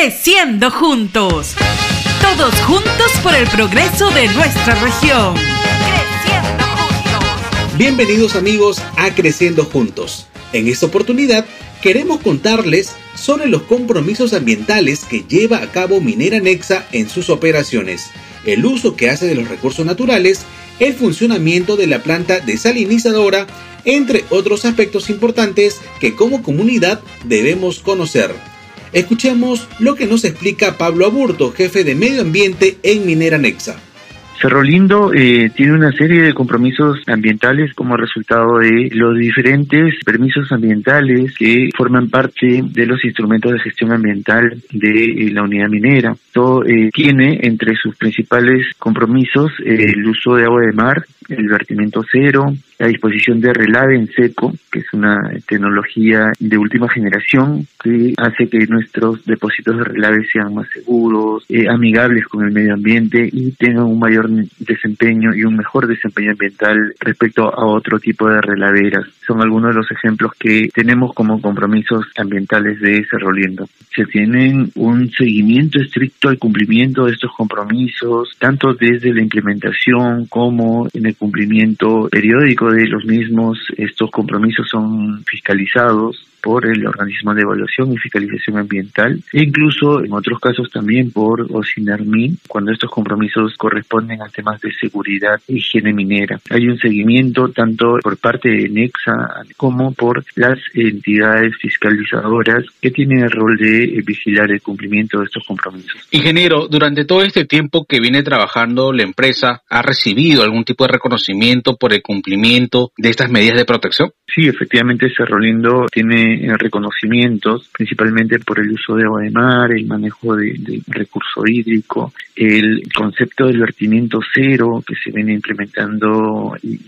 Creciendo juntos. Todos juntos por el progreso de nuestra región. Creciendo juntos. Bienvenidos amigos a Creciendo juntos. En esta oportunidad queremos contarles sobre los compromisos ambientales que lleva a cabo Minera Nexa en sus operaciones, el uso que hace de los recursos naturales, el funcionamiento de la planta desalinizadora, entre otros aspectos importantes que como comunidad debemos conocer. Escuchemos lo que nos explica Pablo Aburto, jefe de medio ambiente en Minera Nexa. Cerro Lindo eh, tiene una serie de compromisos ambientales como resultado de los diferentes permisos ambientales que forman parte de los instrumentos de gestión ambiental de eh, la unidad minera. Esto eh, tiene entre sus principales compromisos el uso de agua de mar, el vertimiento cero, la disposición de relave en seco, que es una tecnología de última generación que hace que nuestros depósitos de relave sean más seguros, eh, amigables con el medio ambiente y tengan un mayor desempeño y un mejor desempeño ambiental respecto a otro tipo de relaveras. Son algunos de los ejemplos que tenemos como compromisos ambientales de Cerro. Se tienen un seguimiento estricto al cumplimiento de estos compromisos, tanto desde la implementación como en el cumplimiento periódico de los mismos. Estos compromisos son fiscalizados por el organismo de evaluación y fiscalización ambiental e incluso en otros casos también por OSINARMIN cuando estos compromisos corresponden a temas de seguridad e higiene minera. Hay un seguimiento tanto por parte de NEXA como por las entidades fiscalizadoras que tienen el rol de vigilar el cumplimiento de estos compromisos. Ingeniero, durante todo este tiempo que viene trabajando la empresa, ¿ha recibido algún tipo de reconocimiento por el cumplimiento de estas medidas de protección? Sí, efectivamente Cerro Lindo reconocimientos, principalmente por el uso de agua de mar, el manejo de, recurso hídrico, el concepto del vertimiento cero que se viene implementando y,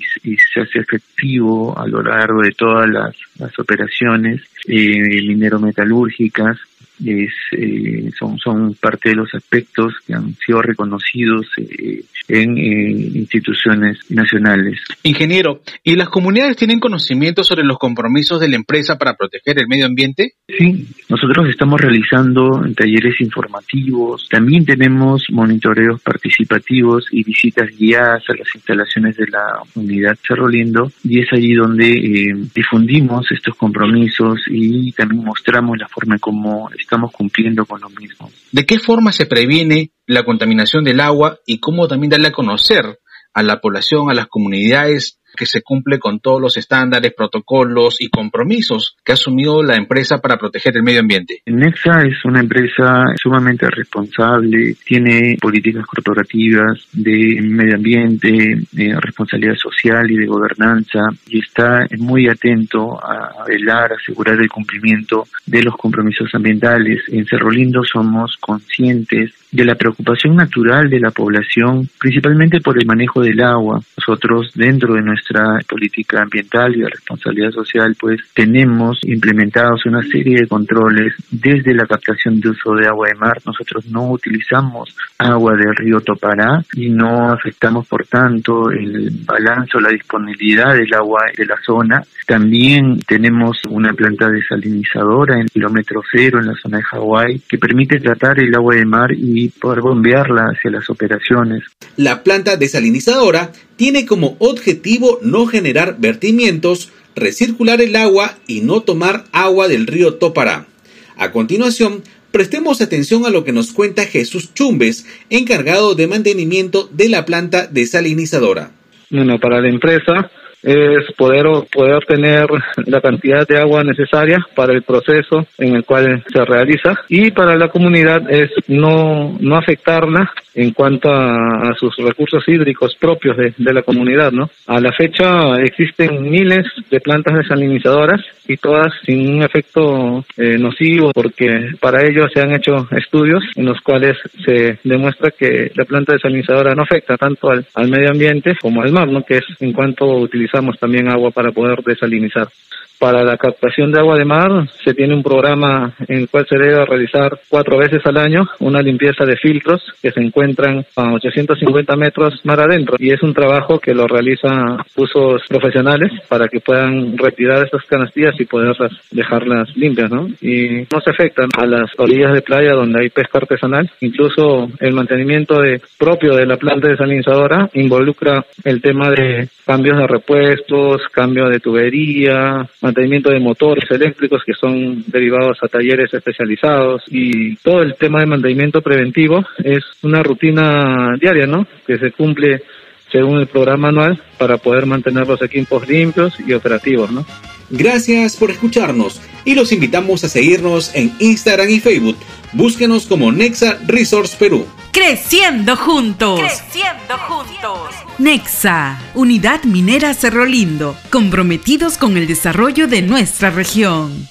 se hace efectivo a lo largo de todas las, operaciones eh, minero-metalúrgicas es, eh, son, son parte de los aspectos que han sido reconocidos eh, en eh, instituciones nacionales. Ingeniero, ¿y las comunidades tienen conocimiento sobre los compromisos de la empresa para proteger el medio ambiente? Sí, nosotros estamos realizando talleres informativos, también tenemos monitoreos participativos y visitas guiadas a las instalaciones de la unidad Cerro Lindo y es allí donde difundimos estos compromisos y también mostramos la forma como estamos cumpliendo con lo mismo. ¿De qué forma se previene la contaminación del agua y cómo también darle a conocer a la población, a las comunidades, que se cumple con todos los estándares, protocolos y compromisos que ha asumido la empresa para proteger el medio ambiente. Nexa es una empresa sumamente responsable, tiene políticas corporativas de medio ambiente, de responsabilidad social y de gobernanza y está muy atento a velar, asegurar el cumplimiento de los compromisos ambientales. En Cerro Lindo somos conscientes de la preocupación natural de la población, principalmente por el manejo del agua. Nosotros, dentro de nuestra política ambiental y de responsabilidad social, pues tenemos implementados una serie de controles desde la captación de uso de agua de mar. Nosotros no utilizamos agua del río Topará y no afectamos, por tanto, el balance o la disponibilidad del agua de la zona. También tenemos una planta desalinizadora en kilómetro cero en la zona de Hawái que permite tratar el agua de mar y y poder bombearla hacia las operaciones. La planta desalinizadora tiene como objetivo no generar vertimientos, recircular el agua y no tomar agua del río Topará. A continuación, prestemos atención a lo que nos cuenta Jesús Chumbes, encargado de mantenimiento de la planta desalinizadora. Bueno, para la empresa es poder, poder obtener la cantidad de agua necesaria para el proceso en el cual se realiza y para la comunidad es no, no afectarla en cuanto a, sus recursos hídricos propios de, la comunidad, ¿no? A la fecha existen miles de plantas desalinizadoras y todas sin un efecto eh, nocivo porque para ello se han hecho estudios en los cuales se demuestra que la planta desalinizadora no afecta tanto al, al medio ambiente como al mar, ¿no? Que es en cuanto utilizamos también agua para poder desalinizar. Para la captación de agua de mar se tiene un programa en el cual se debe realizar cuatro veces al año una limpieza de filtros que se encuentran a 850 metros mar adentro y es un trabajo que lo realizan usos profesionales para que puedan retirar estas canastillas y poderlas dejarlas limpias, ¿no? Y no se afectan a las orillas de playa donde hay pesca artesanal. Incluso el mantenimiento de, propio de la planta desalinizadora involucra el tema de cambios de repuestos, cambio de tubería, mantenimiento de motores eléctricos que son derivados a talleres especializados y todo el tema de mantenimiento preventivo es una rutina diaria, ¿no? Que se cumple según el programa anual para poder mantener los equipos limpios y operativos, ¿no? Gracias por escucharnos y los invitamos a seguirnos en Instagram y Facebook. Búsquenos como Nexa Resource Perú. Creciendo juntos. Creciendo juntos. Nexa, Unidad Minera Cerro Lindo, comprometidos con el desarrollo de nuestra región.